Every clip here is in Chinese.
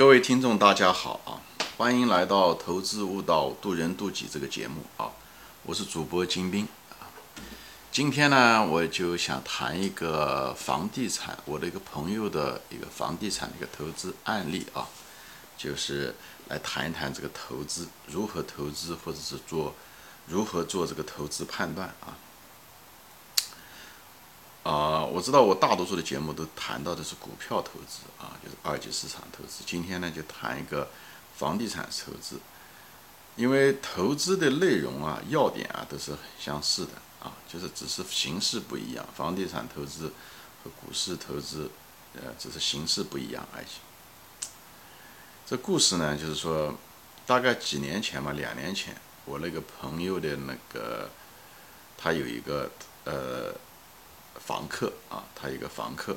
各位听众，大家好啊！欢迎来到《投资悟道，渡人渡己》这个节目啊！我是主播金兵啊。今天呢，我就想谈一个房地产，我的一个朋友的一个房地产的一个投资案例啊，就是来谈一谈这个投资如何投资，或者是做如何做这个投资判断啊。啊，我知道我大多数的节目都谈到的是股票投资啊，就是二级市场投资。今天呢，就谈一个房地产投资，因为投资的内容啊、要点啊都是很相似的啊，就是只是形式不一样。房地产投资和股市投资，呃，只是形式不一样而已。这故事呢，就是说，大概几年前嘛，两年前，我那个朋友的那个，他有一个呃。房客啊，他一个房客，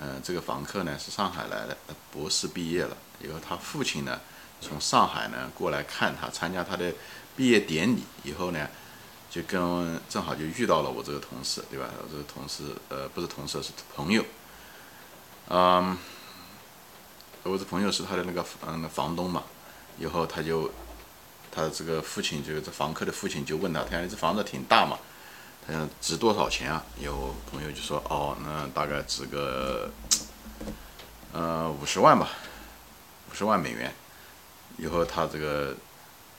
嗯，这个房客呢是上海来的，博士毕业了。以后他父亲呢从上海呢过来看他，参加他的毕业典礼。以后呢就跟正好就遇到了我这个同事，对吧？我这个同事呃不是同事是朋友，嗯，我这朋友是他的那个嗯房东嘛。以后他就他这个父亲就是这房客的父亲就问他，他讲你这房子挺大嘛？他想，值多少钱啊？有朋友就说，哦，那大概值个，呃，五十万吧，五十万美元。以后他这个，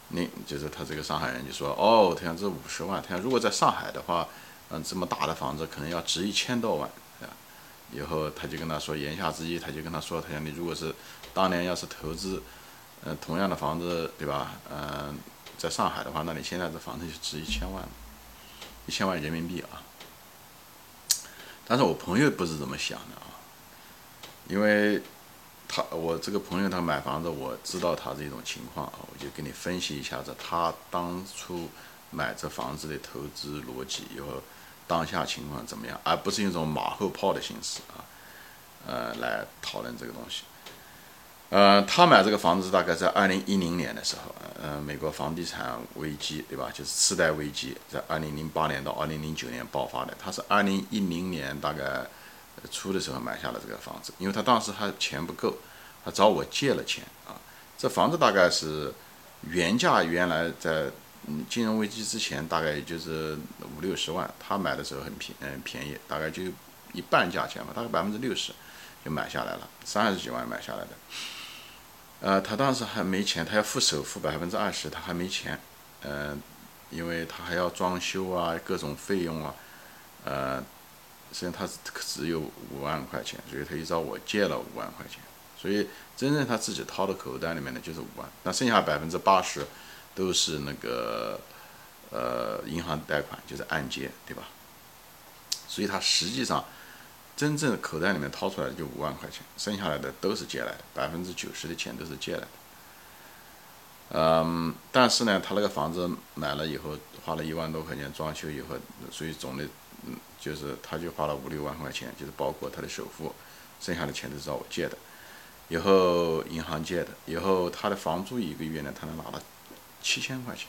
那就是他这个上海人就说，哦，他讲这五十万，他讲如果在上海的话，嗯，这么大的房子可能要值一千多万，对吧？以后他就跟他说，言下之意，他就跟他说，他讲你如果是当年要是投资，嗯，同样的房子，对吧？嗯，在上海的话，那你现在这房子就值一千万了。一千万人民币啊！但是我朋友不是这么想的啊，因为他我这个朋友他买房子，我知道他这种情况啊，我就给你分析一下子他当初买这房子的投资逻辑，以后当下情况怎么样，而不是一种马后炮的形式啊，呃，来讨论这个东西。呃，他买这个房子大概在二零一零年的时候，呃，美国房地产危机，对吧？就是次贷危机，在二零零八年到二零零九年爆发的。他是二零一零年大概初的时候买下了这个房子，因为他当时他钱不够，他找我借了钱啊。这房子大概是原价，原来在金融危机之前大概也就是五六十万，他买的时候很便嗯便宜，大概就一半价钱吧，大概百分之六十就买下来了，三十几万买下来的。呃，他当时还没钱，他要付首付百分之二十，他还没钱，嗯，因为他还要装修啊，各种费用啊，呃，实际上他只有五万块钱，所以他就找我借了五万块钱，所以真正他自己掏的口袋里面的就是五万，那剩下百分之八十都是那个呃银行贷款，就是按揭，对吧？所以他实际上。真正口袋里面掏出来的就五万块钱，剩下来的都是借来的，百分之九十的钱都是借来的。嗯，但是呢，他那个房子买了以后，花了一万多块钱装修以后，所以总的，就是他就花了五六万块钱，就是包括他的首付，剩下的钱都是找我借的，以后银行借的，以后他的房租一个月呢，他能拿到七千块钱，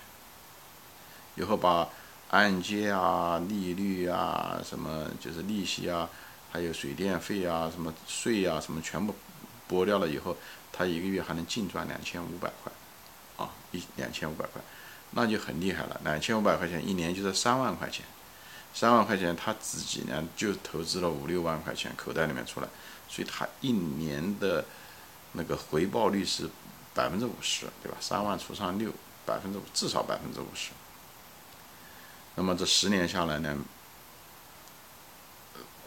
以后把按揭啊、利率啊、什么就是利息啊。还有水电费啊，什么税啊，什么全部拨掉了以后，他一个月还能净赚两千五百块，啊，一两千五百块，那就很厉害了。两千五百块钱一年就是三万块钱，三万块钱他自己呢就投资了五六万块钱口袋里面出来，所以他一年的那个回报率是百分之五十，对吧？三万除上六，百分之五至少百分之五十。那么这十年下来呢？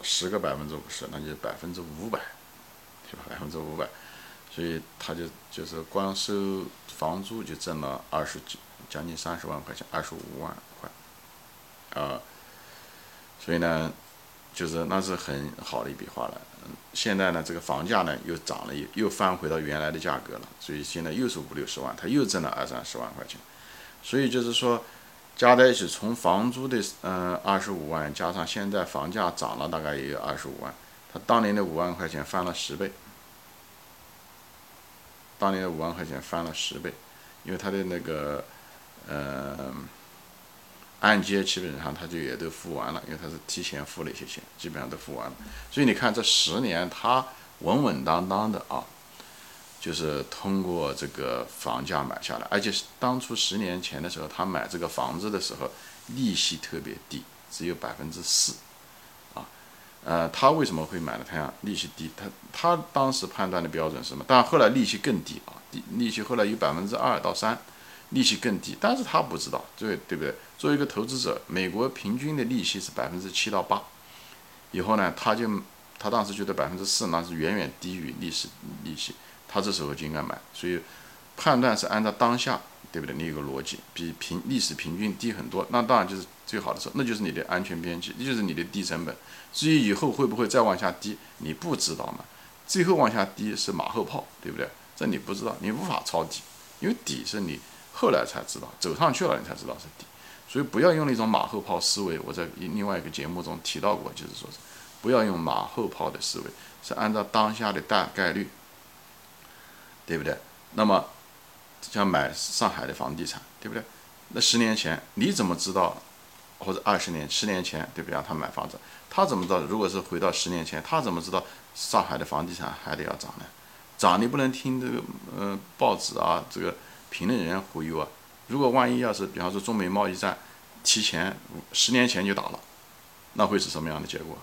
十个百分之五十，那就是百分之五百，对吧？百分之五百，所以他就就是光收房租就挣了二十几，将近三十万块钱，二十五万块，啊，所以呢，就是那是很好的一笔花了。现在呢，这个房价呢又涨了，又又翻回到原来的价格了，所以现在又是五六十万，他又挣了二三十万块钱，所以就是说。加在一起，从房租的嗯二十五万，加上现在房价涨了，大概也有二十五万。他当年的五万块钱翻了十倍，当年的五万块钱翻了十倍，因为他的那个嗯按揭基本上他就也都付完了，因为他是提前付了一些钱，基本上都付完了。所以你看这十年他稳稳当当的啊。就是通过这个房价买下来，而且是当初十年前的时候，他买这个房子的时候，利息特别低，只有百分之四，啊，呃，他为什么会买了太阳？利息低，他他当时判断的标准是什么？但后来利息更低啊，利利息后来有百分之二到三，利息更低，但是他不知道，对对不对？作为一个投资者，美国平均的利息是百分之七到八，以后呢，他就他当时觉得百分之四那是远远低于利息利息。他这时候就应该买，所以判断是按照当下，对不对？你有个逻辑，比平历史平均低很多，那当然就是最好的时候，那就是你的安全边际，那就是你的低成本。至于以后会不会再往下低，你不知道嘛？最后往下低是马后炮，对不对？这你不知道，你无法抄底，因为底是你后来才知道，走上去了你才知道是底。所以不要用那种马后炮思维。我在另外一个节目中提到过，就是说是不要用马后炮的思维，是按照当下的大概率。对不对？那么像买上海的房地产，对不对？那十年前你怎么知道，或者二十年、十年前，对不对？他买房子，他怎么知道？如果是回到十年前，他怎么知道上海的房地产还得要涨呢？涨你不能听这个，嗯，报纸啊，这个评论人忽悠啊。如果万一要是，比方说中美贸易战提前十年前就打了，那会是什么样的结果？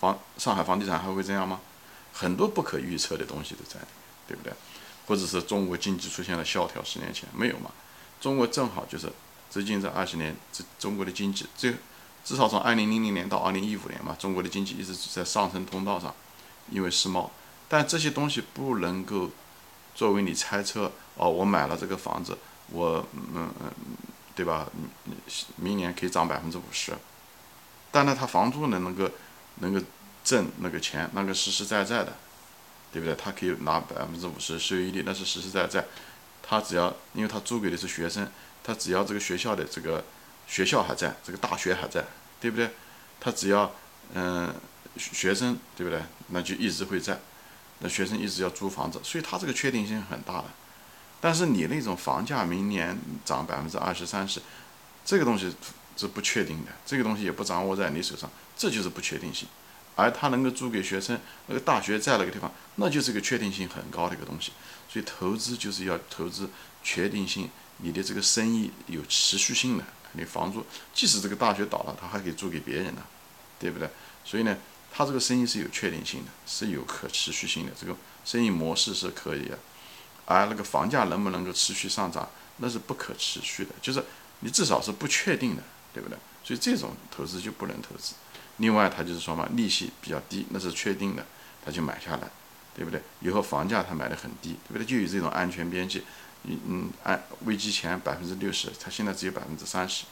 房上海房地产还会这样吗？很多不可预测的东西都在。对不对？或者是中国经济出现了萧条？十年前没有嘛？中国正好就是最近这二十年，这中国的经济最至少从二零零零年到二零一五年嘛，中国的经济一直在上升通道上，因为世贸。但这些东西不能够作为你猜测哦，我买了这个房子，我嗯嗯，对吧？明年可以涨百分之五十。但呢，它房租能能够能够挣那个钱，那个实实在在的。对不对？他可以拿百分之五十收益率，那是实实在在。他只要，因为他租给的是学生，他只要这个学校的这个学校还在，这个大学还在，对不对？他只要，嗯，学生，对不对？那就一直会在。那学生一直要租房子，所以他这个确定性很大的。但是你那种房价明年涨百分之二十三十，这个东西是不确定的，这个东西也不掌握在你手上，这就是不确定性。而他能够租给学生，那个大学在那个地方，那就是个确定性很高的一个东西。所以投资就是要投资确定性，你的这个生意有持续性的，你房租即使这个大学倒了，他还可以租给别人呢，对不对？所以呢，他这个生意是有确定性的，是有可持续性的，这个生意模式是可以的。而那个房价能不能够持续上涨，那是不可持续的，就是你至少是不确定的，对不对？所以这种投资就不能投资。另外，他就是说嘛，利息比较低，那是确定的，他就买下来，对不对？以后房价他买的很低，对不对？就有这种安全边际。嗯嗯，按危机前百分之六十，他现在只有百分之三十，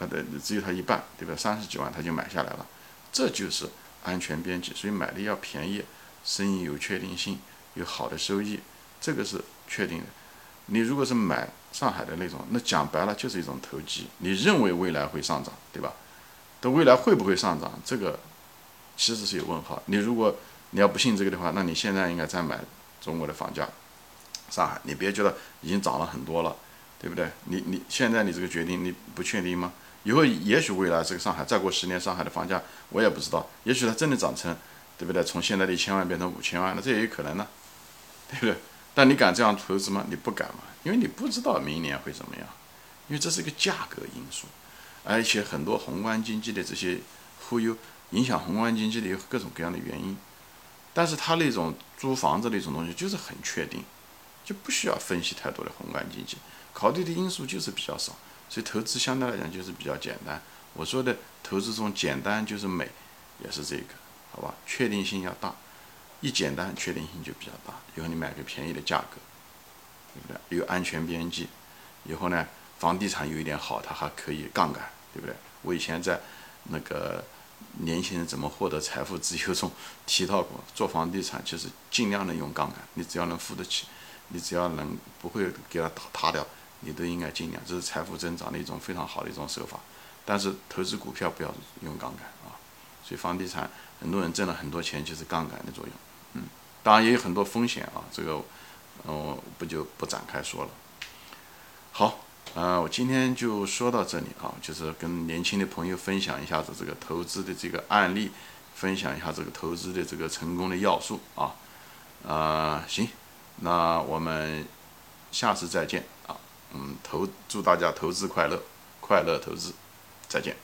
啊对，只有他一半，对吧？三十几万他就买下来了，这就是安全边际。所以买的要便宜，生意有确定性，有好的收益，这个是确定的。你如果是买上海的那种，那讲白了就是一种投机，你认为未来会上涨，对吧？那未来会不会上涨？这个其实是有问号。你如果你要不信这个的话，那你现在应该再买中国的房价，上海，你别觉得已经涨了很多了，对不对？你你现在你这个决定你不确定吗？以后也许未来这个上海再过十年，上海的房价我也不知道，也许它真的涨成，对不对？从现在的一千万变成五千万，了这也有可能呢，对不对？但你敢这样投资吗？你不敢嘛，因为你不知道明年会怎么样，因为这是一个价格因素。而且很多宏观经济的这些忽悠，影响宏观经济的有各种各样的原因，但是他那种租房子那种东西就是很确定，就不需要分析太多的宏观经济，考虑的因素就是比较少，所以投资相对来讲就是比较简单。我说的投资中简单就是美，也是这个，好吧？确定性要大，一简单确定性就比较大。以后你买个便宜的价格，对不对？有安全边际，以后呢？房地产有一点好，它还可以杠杆，对不对？我以前在那个年轻人怎么获得财富自由中提到过，做房地产就是尽量的用杠杆，你只要能付得起，你只要能不会给它塌塌掉，你都应该尽量，这是财富增长的一种非常好的一种手法。但是投资股票不要用杠杆啊，所以房地产很多人挣了很多钱就是杠杆的作用，嗯，当然也有很多风险啊，这个嗯不就不展开说了。好。啊，我今天就说到这里啊，就是跟年轻的朋友分享一下子这个投资的这个案例，分享一下这个投资的这个成功的要素啊。啊，行，那我们下次再见啊。嗯，投祝大家投资快乐，快乐投资，再见。